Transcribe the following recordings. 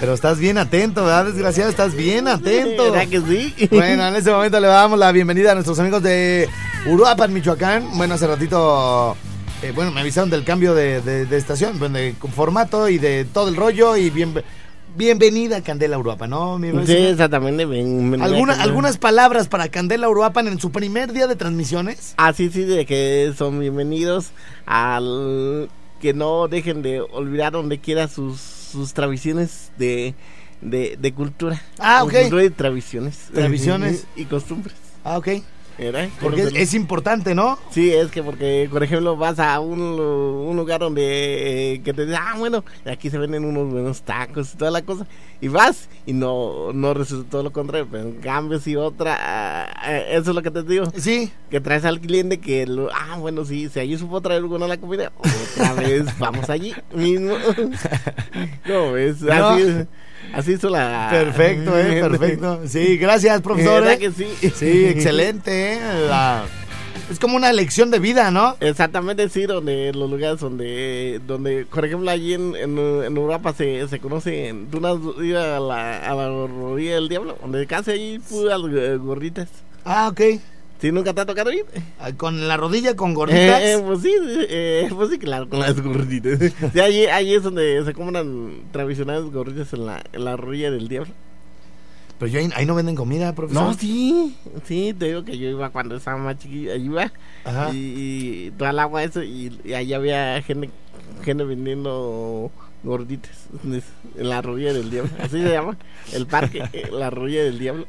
Pero estás bien atento, ¿verdad, desgraciado? Estás bien atento. ¿Verdad que sí? Bueno, en este momento le damos la bienvenida a nuestros amigos de Uruapan, Michoacán. Bueno, hace ratito, eh, bueno, me avisaron del cambio de, de- de estación, de formato y de todo el rollo. Y bien, bienvenida, Candela Uruapan, ¿no? Mi Sí, exactamente. ven- ¿Alguna- algunas palabras para Candela Uruapan en su primer día de transmisiones. Ah, sí, sí, de que son bienvenidos al... Que no dejen de olvidar donde quiera sus, sus tradiciones de, de, de cultura. Ah, ok. Cultura y tradiciones. Tradiciones. Y costumbres. Ah, ok. ¿Verdad? Porque es, es importante, ¿no? Sí, es que porque, por ejemplo, vas a un, un lugar donde eh, que te dicen, ah, bueno, aquí se venden unos buenos tacos y toda la cosa, y vas y no, no resulta todo lo contrario, pero en cambio si otra, ah, eh, eso es lo que te digo, Sí. que traes al cliente que, lo, ah, bueno, sí, si allí supo traer alguna la comida, otra vez vamos allí mismo. no, ves, No. Así, hizo la... Perfecto, eh, perfecto. Sí, gracias, profesor. ¿Verdad eh. que sí? Sí, excelente, eh. La- Es como una lección de vida, ¿no? Exactamente, sí, donde los lugares donde, donde por ejemplo, allí en, en, en Europa se, se conoce, tú no has ido a la, a la rodilla del diablo, donde casi allí puras eh, gorditas. Ah, ok. ¿Sí nunca te ha tocado ir? Ah, Con la rodilla con gorditas. Eh, eh, pues sí, eh, pues sí, claro, con las gorditas. Sí, allí, allí es donde se compran tradicionales gorditas en la, en la rodilla del diablo. Pero yo ahí, ahí no venden comida, profesor. No, sí, sí, te digo que yo iba cuando estaba más chiquillo, allí iba. Ajá. y, y toda el agua eso y, y allá había gente gente vendiendo gorditas en la rodilla del diablo así se llama el parque eh, la rodilla del diablo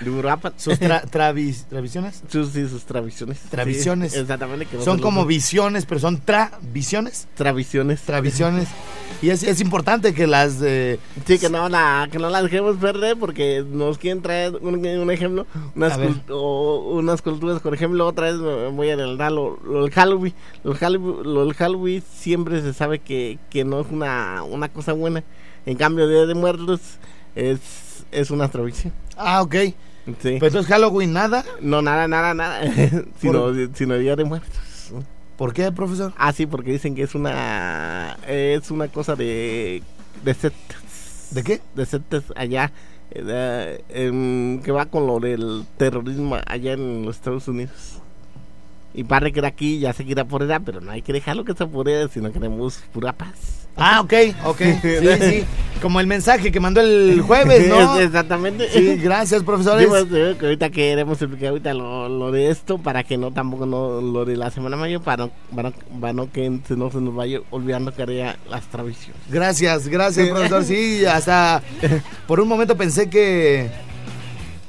de Uruapan Sus tra- travis- travisiones. sus, sí, sus tradiciones Tradiciones. Sí, exactamente que no Son como los- visiones, pero son travisiones. tradiciones Travisiones. Y es, es importante que las de. sí que no la que no la dejemos perder porque nos quieren traer un, un ejemplo unas cult- o unas culturas por ejemplo otra vez me voy a adelantar lo, lo del Halloween lo del Halloween, lo del Halloween siempre se sabe que, que no es una, una cosa buena en cambio Día de Muertos es es una tradición Ah, ok. sí Pero entonces Halloween nada. no nada nada nada sino sino Día de Muertos ¿Por qué, profesor? ah sí porque dicen que es una es una cosa de de sectas ¿De qué? de sectas allá eh, que va con lo del terrorismo allá en los Estados Unidos y que de aquí ya se quiera por edad pero no hay que dejarlo que se por edad sino queremos pura paz Ah, ok, ok. Sí, sí. Como el mensaje que mandó el jueves, ¿no? exactamente Sí, gracias, profesores. que ahorita queremos explicar ahorita lo, lo de esto para que no tampoco no lo de la semana mayor para no, para, para no que se- no se nos vaya olvidando que haría las tradiciones Gracias, gracias, profesor. Sí, hasta por un momento pensé que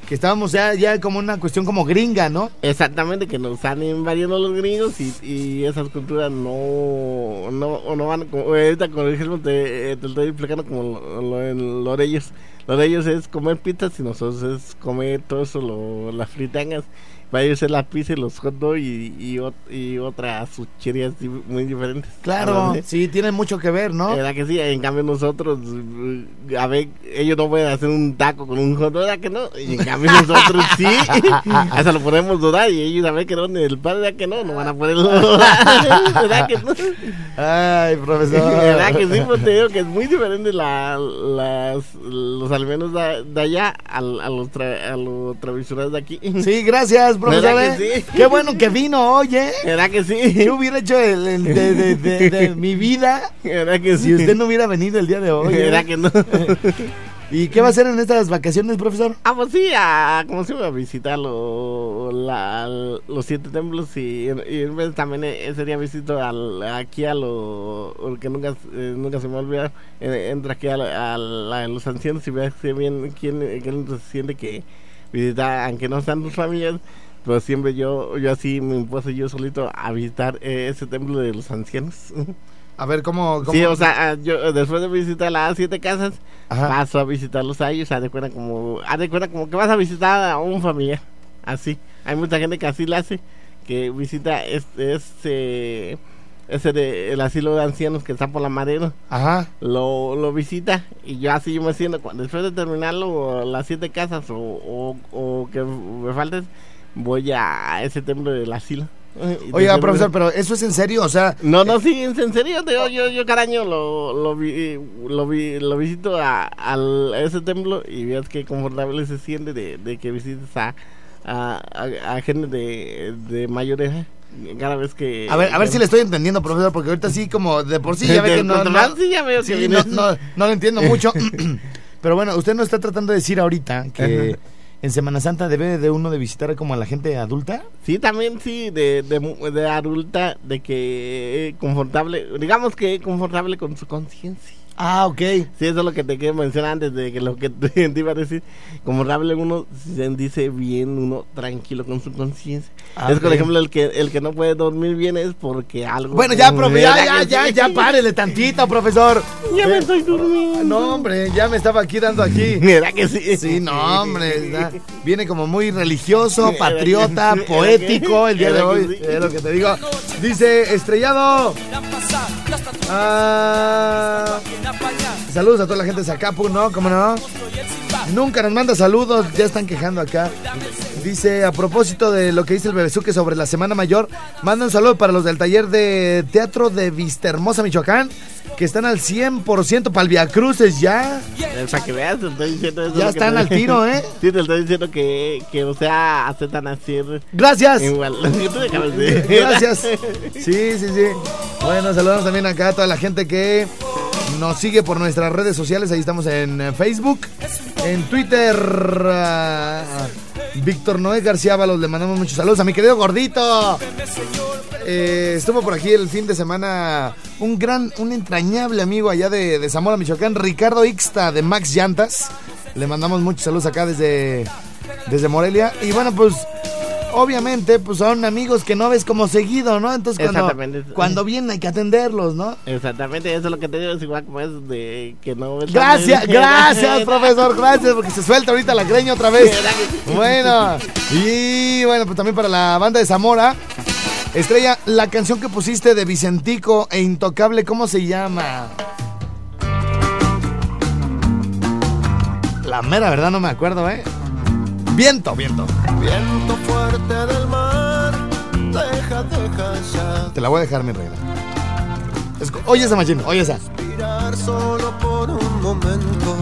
que estábamos ya, ya como una cuestión como gringa, ¿no? Exactamente, que nos están invadiendo los gringos y, esas culturas no, no, no van, como, ahorita con el ejemplo te, eh, te estoy explicando como lo, lo, lo de ellos, lo de ellos es comer pizzas y nosotros es comer todo eso, lo, las fritangas, para ellos es la pizza y los hot dogs y, y, y otras sucherías muy diferentes. Claro, sí, tiene mucho que ver, ¿no? ¿Verdad que sí? En cambio nosotros, eh, a ver, ellos no pueden hacer un taco con un hot dog, ¿verdad que no? Y en cambio nosotros sí, hasta lo podemos dudar y ellos a ver que no, el padre, ¿verdad que no? No van a poderlo dudar, ¿verdad que no? Ay, profesor. ¿Verdad que sí? Pues te digo que es muy diferente la, las, los alimentos de, de allá a, a los, tra- a los tradicionales de aquí. Sí, gracias, profesor. ¿Verdad que eh? sí? Qué bueno que vino hoy, ¿eh? ¿Verdad que ¿Qué sí? hubiera hecho el- el de, de- de- de mi vida ¿Verdad que sí? si usted no hubiera venido el día de hoy? eh? ¿Verdad que no? ¿Y qué va a hacer en estas vacaciones, profesor? Ah, pues sí, a, como se iba a visitar lo- la- los siete templos y, y en vez también eh, ese día visito al, aquí a lo que nunca, eh, nunca se me olvida, eh, entra aquí a, la- a la- los ancianos y ve qué bien, quién, qué lindo se siente que visitar, aunque no sean tus familias, pero siempre yo, yo así me impuesto yo solito a visitar eh, ese templo de los ancianos. A ver, ¿cómo...? cómo- Sí, o sea, ah, yo eh, después de visitar las siete casas, Ajá. paso a visitarlos a ellos, haz de cuenta como, haz de cuenta como que vas a visitar a un familiar, así. Hay mucha gente que así lo hace, que visita este, este ese de, el asilo de ancianos que está por la madera, Ajá. lo, lo visita y yo así yo me siento, después de terminarlo, las siete casas o, o, o que me faltes, voy a ese templo del asilo. Oiga, profesor, pero ¿eso es en serio? O sea, no, no, sí, en en serio, te digo, yo, yo cada año lo, lo, vi- lo, vi- lo visito a, al- a ese templo y veas qué confortable se siente de, de que visites a, a, a- a gente de, de mayor edad cada vez que... a ver, a ver si le estoy entendiendo, profesor, porque ahorita sí como de por sí ya ve que no... no- sí, ya veo que sí, viene no, no, no lo entiendo mucho. Pero bueno, usted nos está tratando de decir ahorita que Ajá. En Semana Santa debe de uno de visitar como a la gente adulta. Sí, también sí, de, de, de adulta, de que eh, confortable, digamos que confortable con su conciencia. Ah, ok. Sí, eso es lo que te quiero mencionar antes de que lo que te, iba a decir. Como Rable uno se dice bien, uno tranquilo con su conciencia. Ah, es por ok. ejemplo el que el que no puede dormir bien es porque algo. Bueno, ya, profe, ya, ¿Verdad ya, ya, sí? ya, párele tantito, profesor. Ya me Eh, estoy durmiendo. No, hombre, ya me estaba aquí dando aquí. ¿Verdad que sí? Sí, no, hombre, ya. viene como muy religioso, ¿Verdad que patriota, poético el día de ¿Verdad que hoy. sí? Es lo que te digo. Dice, estrellado. Ah, saludos a toda la gente de Zacapu, ¿no? ¿Cómo no? Nunca nos manda saludos, ya están quejando acá. Dice, a propósito de lo que dice el Bebesuque sobre la Semana Mayor, manda un saludo para los del taller de teatro de Vistahermosa, Michoacán, que están al 100% para el Via Cruces ya. Para que veas, te estoy diciendo eso. Ya están te- al tiro, ¿eh? Sí, te estoy diciendo que, que o sea, aceptan hacer Gracias. igual. Gracias. Sí, sí, sí. Bueno, saludamos también acá a toda la gente que nos sigue por nuestras redes sociales. Ahí estamos en eh, Facebook, en Twitter. ah, Víctor Noé García Ábalos, le mandamos muchos saludos a mi querido gordito. Eh, estuvo por aquí el fin de semana un gran, un entrañable amigo allá de, de Zamora, Michoacán, Ricardo Ixta de Max Llantas. Le mandamos muchos saludos acá desde, desde Morelia. Y bueno, pues obviamente pues son amigos que no ves como seguido, ¿no? Entonces cuando, cuando vienen hay que atenderlos, ¿no? Exactamente, eso es lo que te digo, es igual como es de que no ves Gracias, gracias, profesor, gracias, porque se suelta ahorita la greña otra vez. Bueno, y bueno, pues también para la banda de Zamora. Estrella, la canción que pusiste de Vicentico e Intocable, ¿cómo se llama? La mera verdad no me acuerdo, ¿eh? Viento, viento. Viento fuerte del mar, deja, deja ya Te la voy a dejar, mi reina. Escu- Oye esa machina, oye esa. respirar solo por un momento.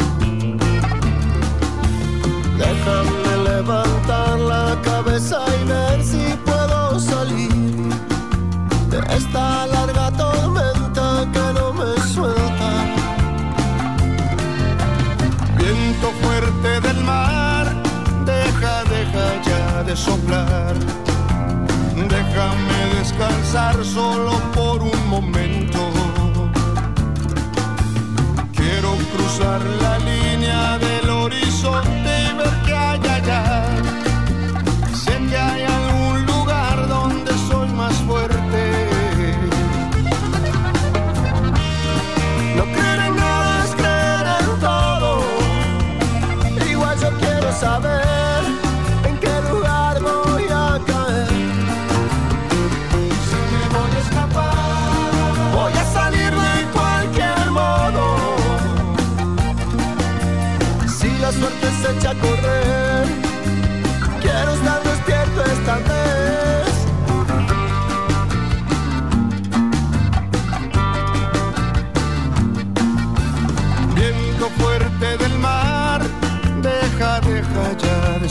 Déjame levantar la cabeza y ver si puedo salir de esta larga tormenta que no me suelta. Viento fuerte soplar. Déjame descansar solo por un momento. Quiero cruzar la línea del horizonte y ver qué hay allá. Sé que hay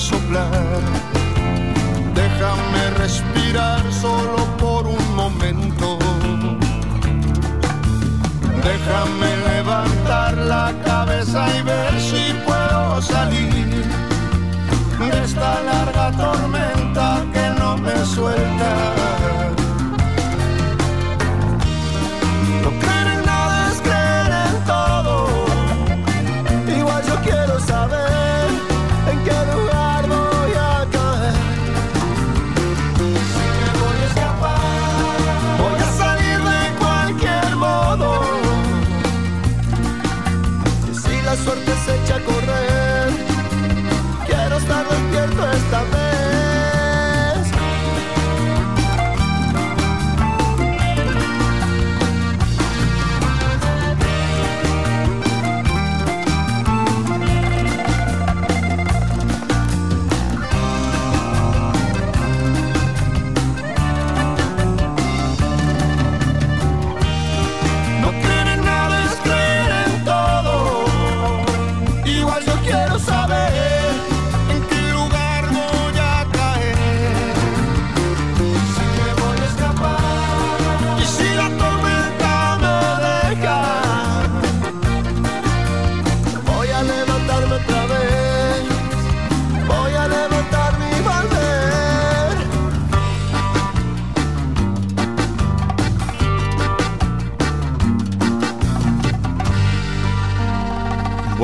soplar. Déjame respirar solo por un momento. Déjame levantar la cabeza y ver si puedo salir de esta larga tormenta que no me suelta.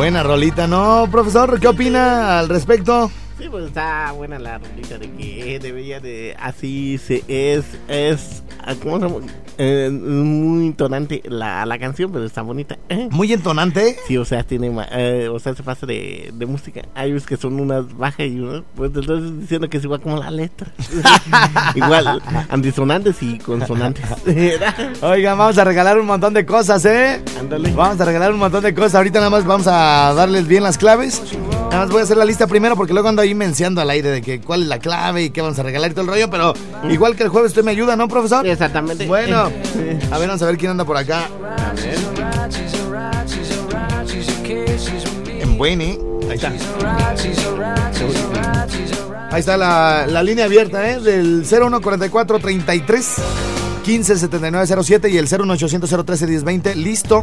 Buena rolita, ¿no, profesor? ¿Qué opina al respecto? Sí, pues está buena la rolita de que debería de así se es es ¿cómo se llama? Eh, muy intonante la, la canción, pero está bonita. ¿eh? Muy entonante. Sí, o sea, tiene eh, o sea, se pasa de, de música. Hay unos que son unas bajas y unas, pues entonces diciendo que es igual como la letra. igual, antisonantes y consonantes. Oigan, vamos a regalar un montón de cosas, ¿eh? Ándale. Vamos a regalar un montón de cosas. Ahorita nada más vamos a darles bien las claves. Nada más voy a hacer la lista primero porque luego ando ahí mencionando al aire de que cuál es la clave y qué vamos a regalar y todo el rollo. Pero igual que el jueves usted me ayuda, ¿no, profesor? Exactamente. Bueno, a ver, vamos a ver quién anda por acá. En Bueni. Ahí está. Ahí está la, la línea abierta, ¿eh? Del 0144 33 15 79 07 y el 01800 013 1020. Listo.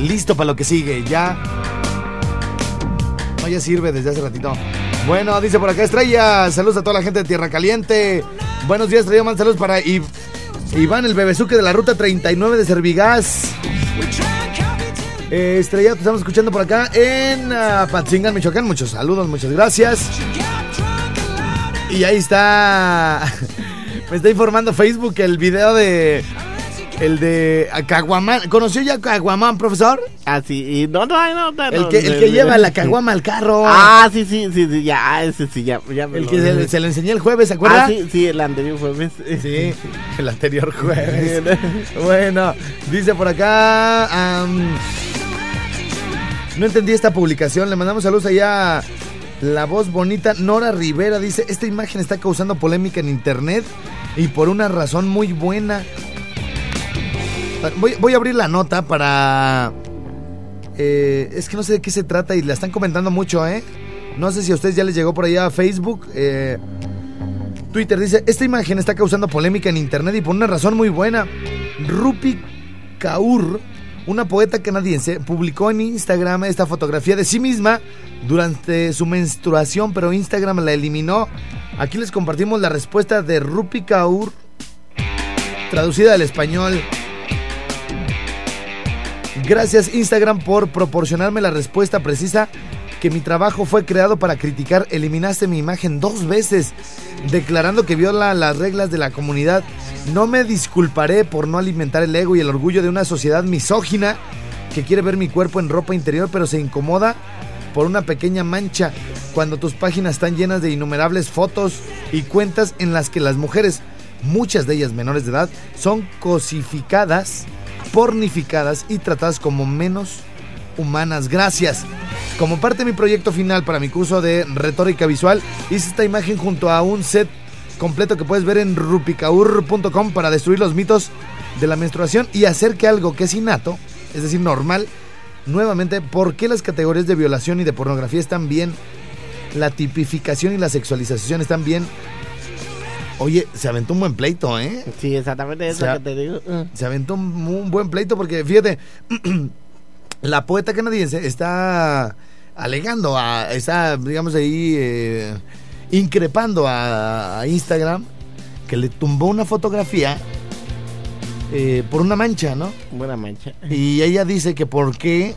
Listo para lo que sigue. Ya. No, ya sirve desde hace ratito. Bueno, dice por acá Estrella. Saludos a toda la gente de Tierra Caliente. Buenos días, Estrella. Más saludos para I- Iván, el bebezuque de la ruta 39 de Servigas. Eh, te estamos escuchando por acá en uh, Michoacán. Muchos saludos, muchas gracias. Y ahí está. Me está informando Facebook el video de. El de Caguamán. ¿Conoció ya a Caguamán, profesor? Ah, sí, y no, no, no, no, El que, el que lleva la caguama al carro. Ah, sí, sí, sí, sí, ya, ah, ese sí, ya, ya me el que se, se lo enseñé el jueves, ¿se acuerda? Ah, sí, sí, el anterior jueves. Sí, el anterior jueves. bueno, dice por acá. no entendí esta publicación. Le mandamos saludos allá. a La voz bonita Nora Rivera dice: Esta imagen está causando polémica en internet y por una razón muy buena. Voy, a abrir la nota para. eh, es que no sé de qué se trata y la están comentando mucho, ¿eh? No sé si a ustedes ya les llegó por allá a Facebook. eh, Twitter dice, esta imagen está causando polémica en internet y por una razón muy buena. Rupi Kaur, una poeta canadiense, publicó en Instagram esta fotografía de sí misma durante su menstruación, pero Instagram la eliminó. Aquí les compartimos la respuesta de Rupi Kaur, traducida al español. Gracias Instagram por proporcionarme la respuesta precisa que mi trabajo fue creado para criticar. Eliminaste mi imagen dos veces, declarando que viola las reglas de la comunidad. No me disculparé por no alimentar el ego y el orgullo de una sociedad misógina que quiere ver mi cuerpo en ropa interior, pero se incomoda por una pequeña mancha cuando tus páginas están llenas de innumerables fotos y cuentas en las que las mujeres, muchas de ellas menores de edad, son cosificadas, pornificadas y tratadas como menos humanas. Gracias. Como parte de mi proyecto final para mi curso de retórica visual, hice esta imagen junto a un set completo que puedes ver en rupicaur.com para destruir los mitos de la menstruación y hacer que algo que es innato, es decir, normal, nuevamente, ¿por qué las categorías de violación y de pornografía están bien? La tipificación y la sexualización están bien. Oye, se aventó un buen pleito, ¿eh? Sí, exactamente eso que te digo. Uh, Se aventó un, un buen pleito porque, fíjate, la poeta canadiense está alegando, a, está, digamos, ahí eh, increpando a, a Instagram que le tumbó una fotografía eh, por una mancha, ¿no? Buena mancha. Y ella dice que por qué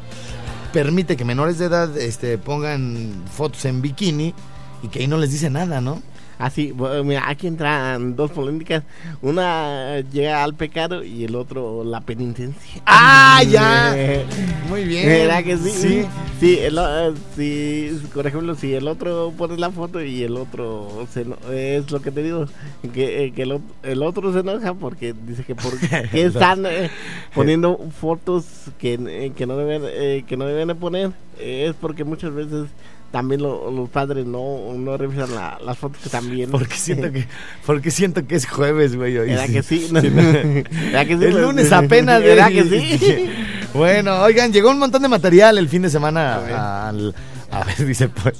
permite que menores de edad este, pongan fotos en bikini y que ahí no les dice nada, ¿no? Así, bueno, mira, aquí entran dos polémicas. Una llega al pecado y el otro la penitencia. ¡Ah, ya! Muy bien. ¿Verdad que sí? Sí. Sí, el eh, sí, por ejemplo, si el otro pone la foto y el otro se es lo que te digo, que, eh, que el, el otro se enoja porque dice que por qué están eh, poniendo fotos que, que no deben eh, que no deben de poner Eh, es porque muchas veces también lo- los padres no, no revisan la- las fotos que también Porque siento que, porque siento que es jueves, güey. hoy. ¿Verdad que sí? no. ¿Verdad que sí? El lunes apenas, güey. ¿Verdad que sí? Bueno, oigan, llegó un montón de material el fin de semana A ver. al... A ver, dice pues.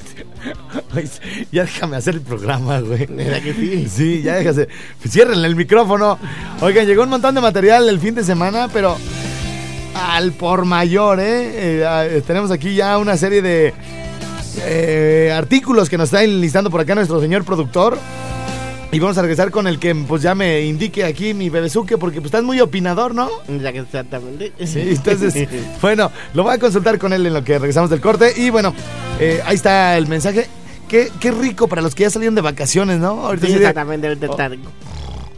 Oye, Ya déjame hacer el programa, güey. ¿Verdad que sí? Sí, ya déjase. Ciérrenle el micrófono. Oigan, llegó un montón de material el fin de semana, pero al por mayor, ¿eh? Eh, ah, tenemos aquí ya una serie de eh, artículos que nos está enlistando por acá nuestro señor productor. Y vamos a regresar con el que pues ya me indique aquí mi bebezuque, porque pues estás muy opinador, ¿no? ¿Verdad que exactamente? Sí, entonces, bueno, lo voy a consultar con él en lo que regresamos del corte. Y bueno, eh, ahí está el mensaje. Qué, qué rico para los que ya salieron de vacaciones, ¿no? Ahorita Sí, exactamente. ahorita está-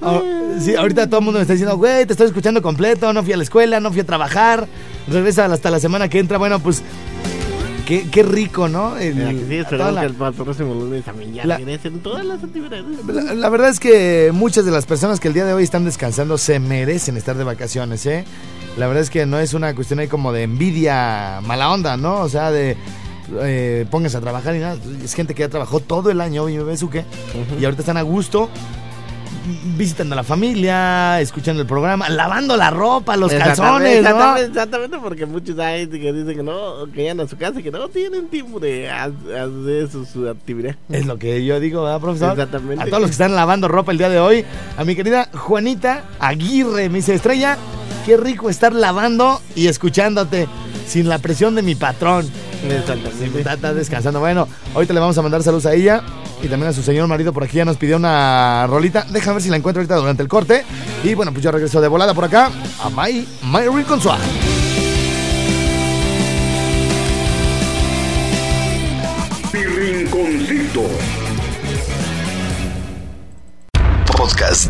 Ah, sí, ahorita todo el mundo me está diciendo, güey, te estoy escuchando completo, no fui a la escuela, no fui a trabajar, regresa hasta la semana que entra. Bueno, pues, qué, qué rico, ¿no? El- ¿Verdad que sí? Esperamos la- que el próximo lunes también ya La- regresen todas las actividades. La, la verdad es que muchas de las personas que el día de hoy están descansando se merecen estar de vacaciones, ¿eh? La verdad es que no es una cuestión ahí como de envidia mala onda, ¿no? O sea, de eh, pónganse a trabajar y nada. Es gente que ya trabajó todo el año, y me qué. Y ahorita están a gusto visitando a la familia, escuchando el programa, lavando la ropa, los calzones, ¿no? Exactamente, exactamente, porque muchos hay que dicen que no, que llegan a su casa y que no tienen tiempo de ha- hacer su, su actividad. Es lo que yo digo, ¿verdad, profesor? Exactamente. A todos los que están lavando ropa el día de hoy. A mi querida Juanita Aguirre, me dice Estrella, qué rico estar lavando y escuchándote sin la presión de mi patrón. Exactamente. Está descansando. Bueno, ahorita le vamos a mandar saludos a ella y también a su señor marido por aquí ya nos pidió una rolita. Déjame ver si la encuentro ahorita durante el corte. Y bueno, pues yo regreso de volada por acá a My, My Rincon. Mi rinconcito. Podcast.